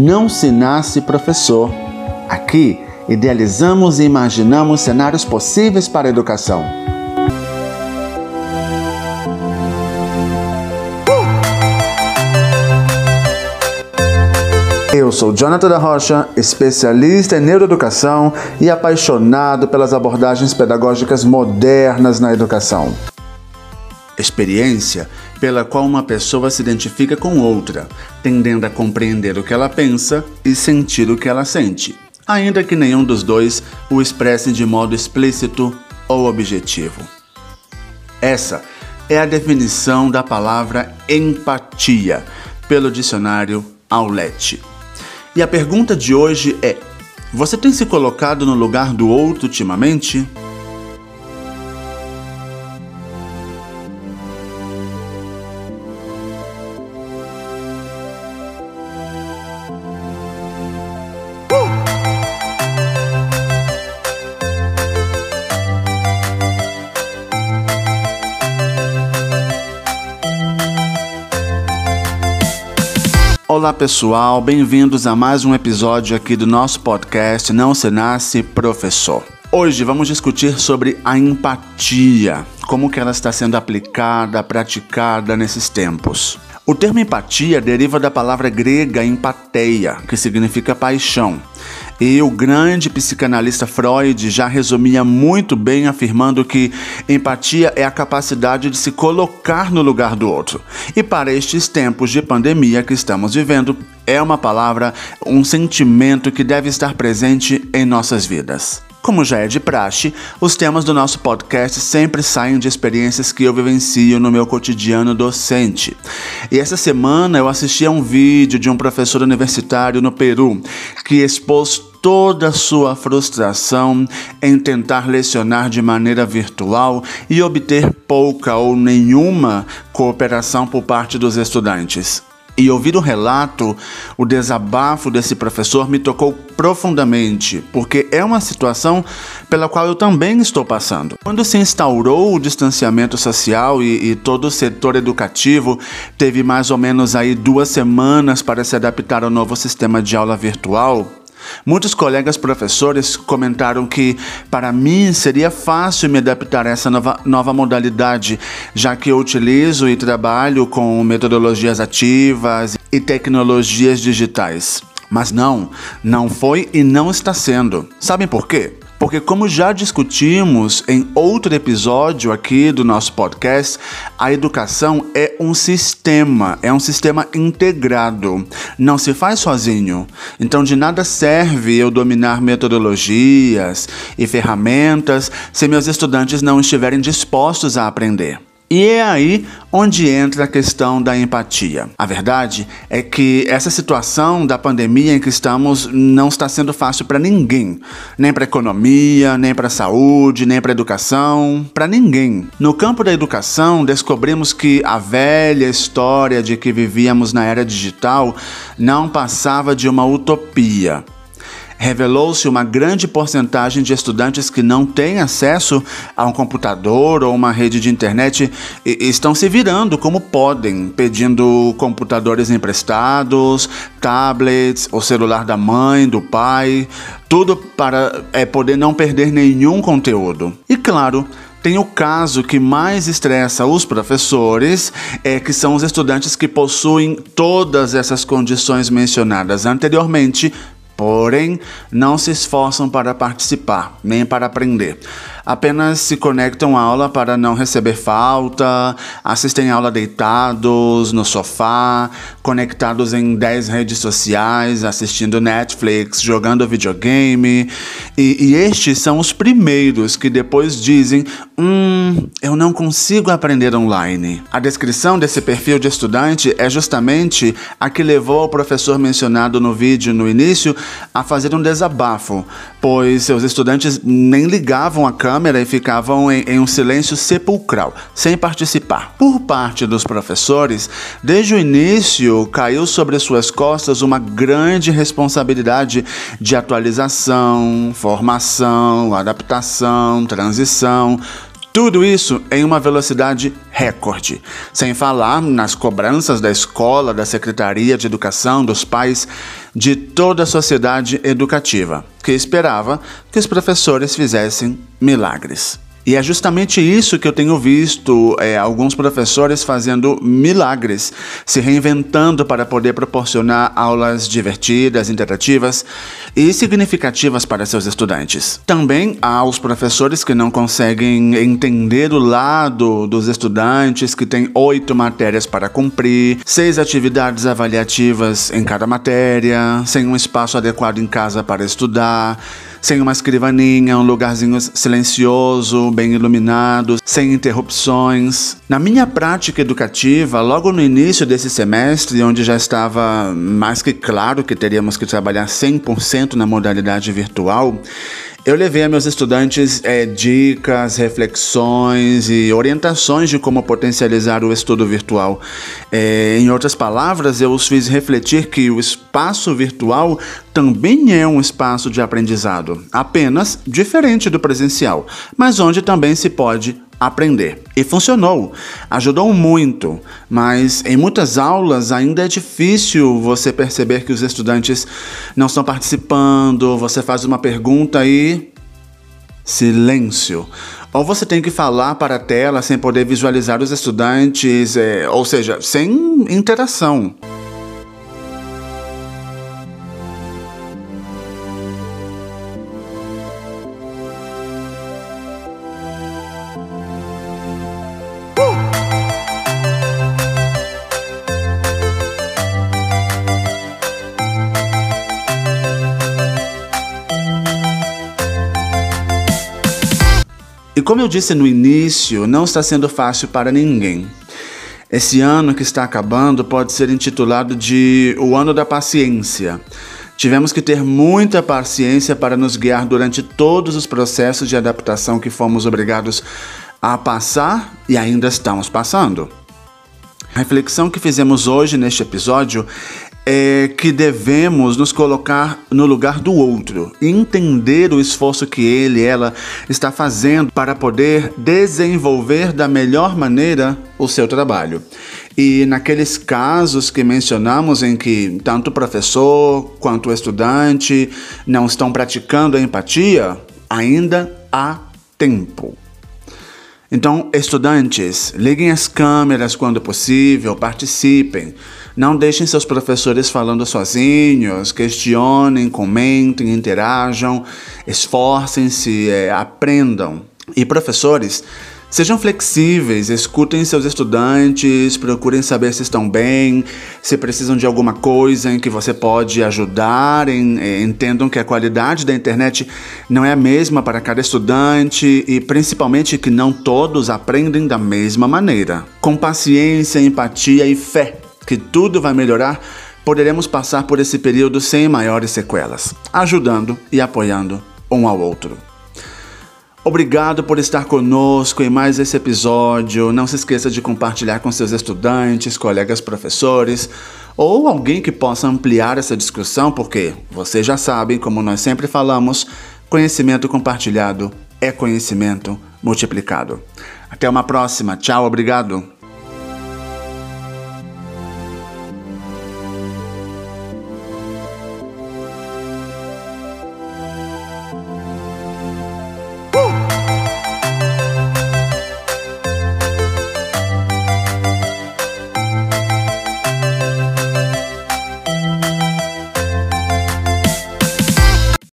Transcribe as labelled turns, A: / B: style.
A: não se nasce professor. Aqui, idealizamos e imaginamos cenários possíveis para a educação. Eu sou Jonathan da Rocha, especialista em neuroeducação e apaixonado pelas abordagens pedagógicas modernas na educação. Experiência pela qual uma pessoa se identifica com outra, tendendo a compreender o que ela pensa e sentir o que ela sente, ainda que nenhum dos dois o expresse de modo explícito ou objetivo. Essa é a definição da palavra empatia pelo dicionário Aulete. E a pergunta de hoje é: você tem se colocado no lugar do outro ultimamente? Olá pessoal, bem-vindos a mais um episódio aqui do nosso podcast Não Se Nasce Professor. Hoje vamos discutir sobre a empatia, como que ela está sendo aplicada, praticada nesses tempos. O termo empatia deriva da palavra grega empateia, que significa paixão. E o grande psicanalista Freud já resumia muito bem afirmando que empatia é a capacidade de se colocar no lugar do outro. E para estes tempos de pandemia que estamos vivendo, é uma palavra, um sentimento que deve estar presente em nossas vidas. Como já é de praxe, os temas do nosso podcast sempre saem de experiências que eu vivencio no meu cotidiano docente. E essa semana eu assisti a um vídeo de um professor universitário no Peru que expôs toda a sua frustração em tentar lecionar de maneira virtual e obter pouca ou nenhuma cooperação por parte dos estudantes. E ouvir o relato, o desabafo desse professor me tocou profundamente, porque é uma situação pela qual eu também estou passando. Quando se instaurou o distanciamento social e, e todo o setor educativo teve mais ou menos aí duas semanas para se adaptar ao novo sistema de aula virtual, Muitos colegas professores comentaram que, para mim, seria fácil me adaptar a essa nova, nova modalidade, já que eu utilizo e trabalho com metodologias ativas e tecnologias digitais. Mas não, não foi e não está sendo. Sabem por quê? Porque, como já discutimos em outro episódio aqui do nosso podcast, a educação é um sistema, é um sistema integrado, não se faz sozinho. Então, de nada serve eu dominar metodologias e ferramentas se meus estudantes não estiverem dispostos a aprender. E é aí onde entra a questão da empatia. A verdade é que essa situação da pandemia em que estamos não está sendo fácil para ninguém, nem para economia, nem para saúde, nem para educação, para ninguém. No campo da educação, descobrimos que a velha história de que vivíamos na era digital não passava de uma utopia revelou-se uma grande porcentagem de estudantes que não têm acesso a um computador ou uma rede de internet e estão se virando como podem, pedindo computadores emprestados, tablets, o celular da mãe, do pai, tudo para é, poder não perder nenhum conteúdo. E claro, tem o caso que mais estressa os professores, é que são os estudantes que possuem todas essas condições mencionadas anteriormente, porém não se esforçam para participar, nem para aprender apenas se conectam à aula para não receber falta, assistem aula deitados no sofá, conectados em 10 redes sociais, assistindo Netflix, jogando videogame. E, e estes são os primeiros que depois dizem: Hum, eu não consigo aprender online. A descrição desse perfil de estudante é justamente a que levou o professor mencionado no vídeo no início a fazer um desabafo, pois seus estudantes nem ligavam a câmera e ficavam em, em um silêncio sepulcral, sem participar. Por parte dos professores, desde o início caiu sobre suas costas uma grande responsabilidade de atualização, formação, adaptação, transição Tudo isso em uma velocidade recorde, sem falar nas cobranças da escola, da Secretaria de Educação, dos pais, de toda a sociedade educativa, que esperava que os professores fizessem milagres. E é justamente isso que eu tenho visto é, alguns professores fazendo milagres, se reinventando para poder proporcionar aulas divertidas, interativas e significativas para seus estudantes. Também há os professores que não conseguem entender o lado dos estudantes que têm oito matérias para cumprir, seis atividades avaliativas em cada matéria, sem um espaço adequado em casa para estudar sem uma escrivaninha, um lugarzinho silencioso, bem iluminado, sem interrupções. Na minha prática educativa, logo no início desse semestre, onde já estava mais que claro que teríamos que trabalhar 100% na modalidade virtual, eu levei a meus estudantes é, dicas, reflexões e orientações de como potencializar o estudo virtual. É, em outras palavras, eu os fiz refletir que o espaço virtual também é um espaço de aprendizado, apenas diferente do presencial, mas onde também se pode aprender. E funcionou, ajudou muito, mas em muitas aulas ainda é difícil você perceber que os estudantes não estão participando, você faz uma pergunta e. silêncio. Ou você tem que falar para a tela sem poder visualizar os estudantes, é, ou seja, sem interação. E como eu disse no início, não está sendo fácil para ninguém. Esse ano que está acabando pode ser intitulado de o ano da paciência. Tivemos que ter muita paciência para nos guiar durante todos os processos de adaptação que fomos obrigados a passar e ainda estamos passando. A reflexão que fizemos hoje neste episódio é que devemos nos colocar no lugar do outro entender o esforço que ele, ela está fazendo para poder desenvolver da melhor maneira o seu trabalho. E naqueles casos que mencionamos em que tanto o professor quanto o estudante não estão praticando a empatia, ainda há tempo. Então, estudantes, liguem as câmeras quando possível, participem. Não deixem seus professores falando sozinhos, questionem, comentem, interajam, esforcem-se, é, aprendam. E professores, Sejam flexíveis, escutem seus estudantes, procurem saber se estão bem, se precisam de alguma coisa em que você pode ajudar, em, entendam que a qualidade da internet não é a mesma para cada estudante e principalmente que não todos aprendem da mesma maneira. Com paciência, empatia e fé que tudo vai melhorar, poderemos passar por esse período sem maiores sequelas, ajudando e apoiando um ao outro. Obrigado por estar conosco em mais esse episódio. Não se esqueça de compartilhar com seus estudantes, colegas professores ou alguém que possa ampliar essa discussão, porque vocês já sabem, como nós sempre falamos, conhecimento compartilhado é conhecimento multiplicado. Até uma próxima. Tchau, obrigado.